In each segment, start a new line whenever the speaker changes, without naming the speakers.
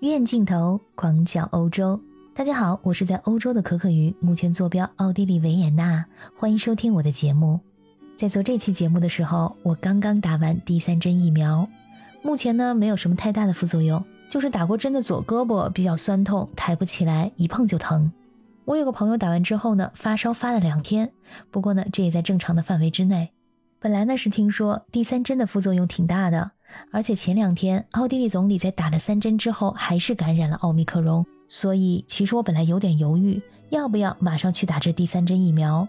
院镜头广角欧洲，大家好，我是在欧洲的可可鱼，目前坐标奥地利维也纳，欢迎收听我的节目。在做这期节目的时候，我刚刚打完第三针疫苗，目前呢没有什么太大的副作用，就是打过针的左胳膊比较酸痛，抬不起来，一碰就疼。我有个朋友打完之后呢，发烧发了两天，不过呢这也在正常的范围之内。本来呢是听说第三针的副作用挺大的。而且前两天，奥地利总理在打了三针之后，还是感染了奥密克戎。所以，其实我本来有点犹豫，要不要马上去打这第三针疫苗。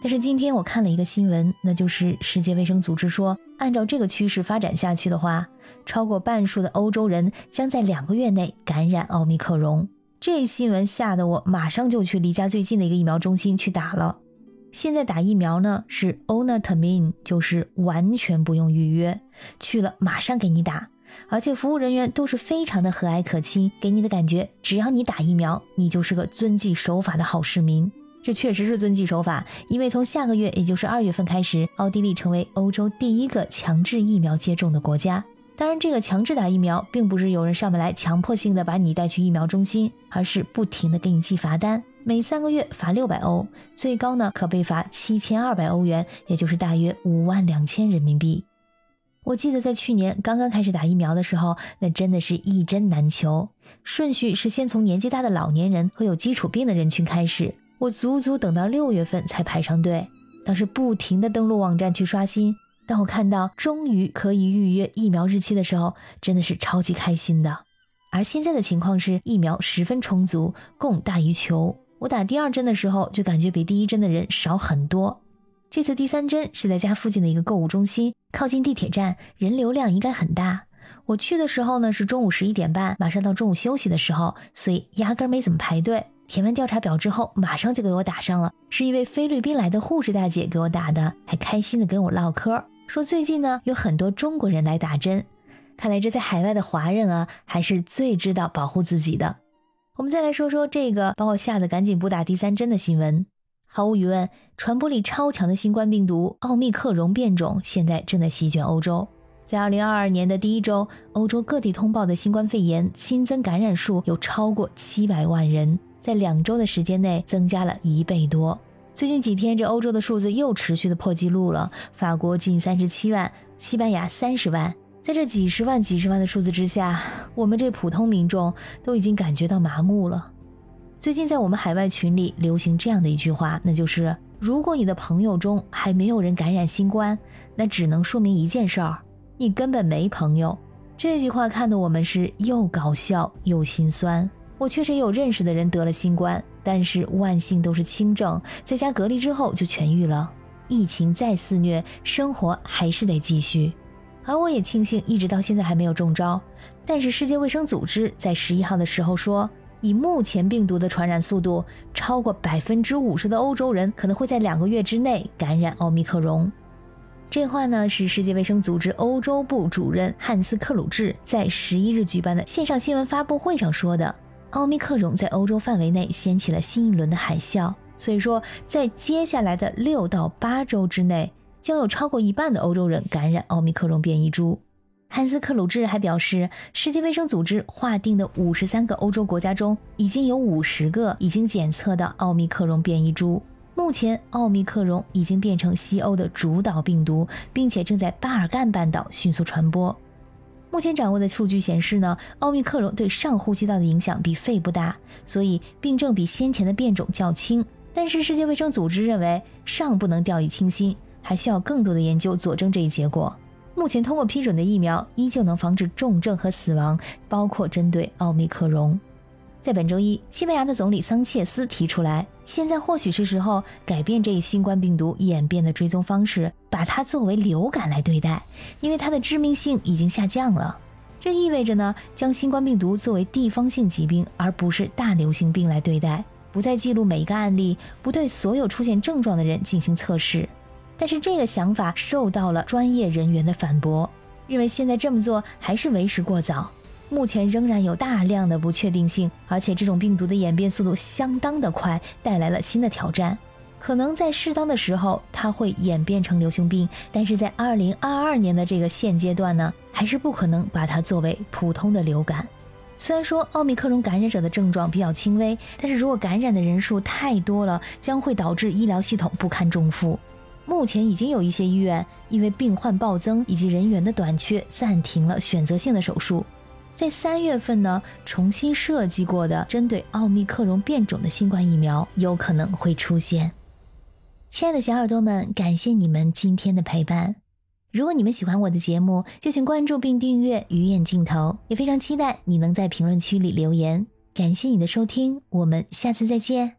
但是今天我看了一个新闻，那就是世界卫生组织说，按照这个趋势发展下去的话，超过半数的欧洲人将在两个月内感染奥密克戎。这新闻吓得我马上就去离家最近的一个疫苗中心去打了。现在打疫苗呢是 o n a t a m i n 就是完全不用预约，去了马上给你打，而且服务人员都是非常的和蔼可亲，给你的感觉，只要你打疫苗，你就是个遵纪守法的好市民。这确实是遵纪守法，因为从下个月，也就是二月份开始，奥地利成为欧洲第一个强制疫苗接种的国家。当然，这个强制打疫苗，并不是有人上门来强迫性的把你带去疫苗中心，而是不停的给你寄罚单。每三个月罚六百欧，最高呢可被罚七千二百欧元，也就是大约五万两千人民币。我记得在去年刚刚开始打疫苗的时候，那真的是一针难求。顺序是先从年纪大的老年人和有基础病的人群开始，我足足等到六月份才排上队。当时不停的登录网站去刷新，当我看到终于可以预约疫苗日期的时候，真的是超级开心的。而现在的情况是疫苗十分充足，供大于求。我打第二针的时候，就感觉比第一针的人少很多。这次第三针是在家附近的一个购物中心，靠近地铁站，人流量应该很大。我去的时候呢是中午十一点半，马上到中午休息的时候，所以压根没怎么排队。填完调查表之后，马上就给我打上了，是一位菲律宾来的护士大姐给我打的，还开心的跟我唠嗑，说最近呢有很多中国人来打针，看来这在海外的华人啊，还是最知道保护自己的。我们再来说说这个把我吓得赶紧不打第三针的新闻。毫无疑问，传播力超强的新冠病毒奥密克戎变种现在正在席卷欧洲。在二零二二年的第一周，欧洲各地通报的新冠肺炎新增感染数有超过七百万人，在两周的时间内增加了一倍多。最近几天，这欧洲的数字又持续的破纪录了，法国近三十七万，西班牙三十万。在这几十万、几十万的数字之下，我们这普通民众都已经感觉到麻木了。最近在我们海外群里流行这样的一句话，那就是：如果你的朋友中还没有人感染新冠，那只能说明一件事儿，你根本没朋友。这句话看得我们是又搞笑又心酸。我确实也有认识的人得了新冠，但是万幸都是轻症，在家隔离之后就痊愈了。疫情再肆虐，生活还是得继续。而我也庆幸，一直到现在还没有中招。但是世界卫生组织在十一号的时候说，以目前病毒的传染速度，超过百分之五十的欧洲人可能会在两个月之内感染奥密克戎。这话呢是世界卫生组织欧洲部主任汉斯克鲁治在十一日举办的线上新闻发布会上说的。奥密克戎在欧洲范围内掀起了新一轮的海啸，所以说在接下来的六到八周之内。将有超过一半的欧洲人感染奥密克戎变异株。汉斯克鲁治还表示，世界卫生组织划定的五十三个欧洲国家中，已经有五十个已经检测到奥密克戎变异株。目前，奥密克戎已经变成西欧的主导病毒，并且正在巴尔干半岛迅速传播。目前掌握的数据显示呢，奥密克戎对上呼吸道的影响比肺部大，所以病症比先前的变种较轻。但是，世界卫生组织认为尚不能掉以轻心。还需要更多的研究佐证这一结果。目前通过批准的疫苗依旧能防止重症和死亡，包括针对奥密克戎。在本周一，西班牙的总理桑切斯提出来，现在或许是时候改变这一新冠病毒演变的追踪方式，把它作为流感来对待，因为它的致命性已经下降了。这意味着呢，将新冠病毒作为地方性疾病，而不是大流行病来对待，不再记录每一个案例，不对所有出现症状的人进行测试。但是这个想法受到了专业人员的反驳，认为现在这么做还是为时过早。目前仍然有大量的不确定性，而且这种病毒的演变速度相当的快，带来了新的挑战。可能在适当的时候它会演变成流行病，但是在二零二二年的这个现阶段呢，还是不可能把它作为普通的流感。虽然说奥密克戎感染者的症状比较轻微，但是如果感染的人数太多了，将会导致医疗系统不堪重负。目前已经有一些医院因为病患暴增以及人员的短缺，暂停了选择性的手术。在三月份呢，重新设计过的针对奥密克戎变种的新冠疫苗有可能会出现。亲爱的小耳朵们，感谢你们今天的陪伴。如果你们喜欢我的节目，就请关注并订阅《鱼眼镜头》，也非常期待你能在评论区里留言。感谢你的收听，我们下次再见。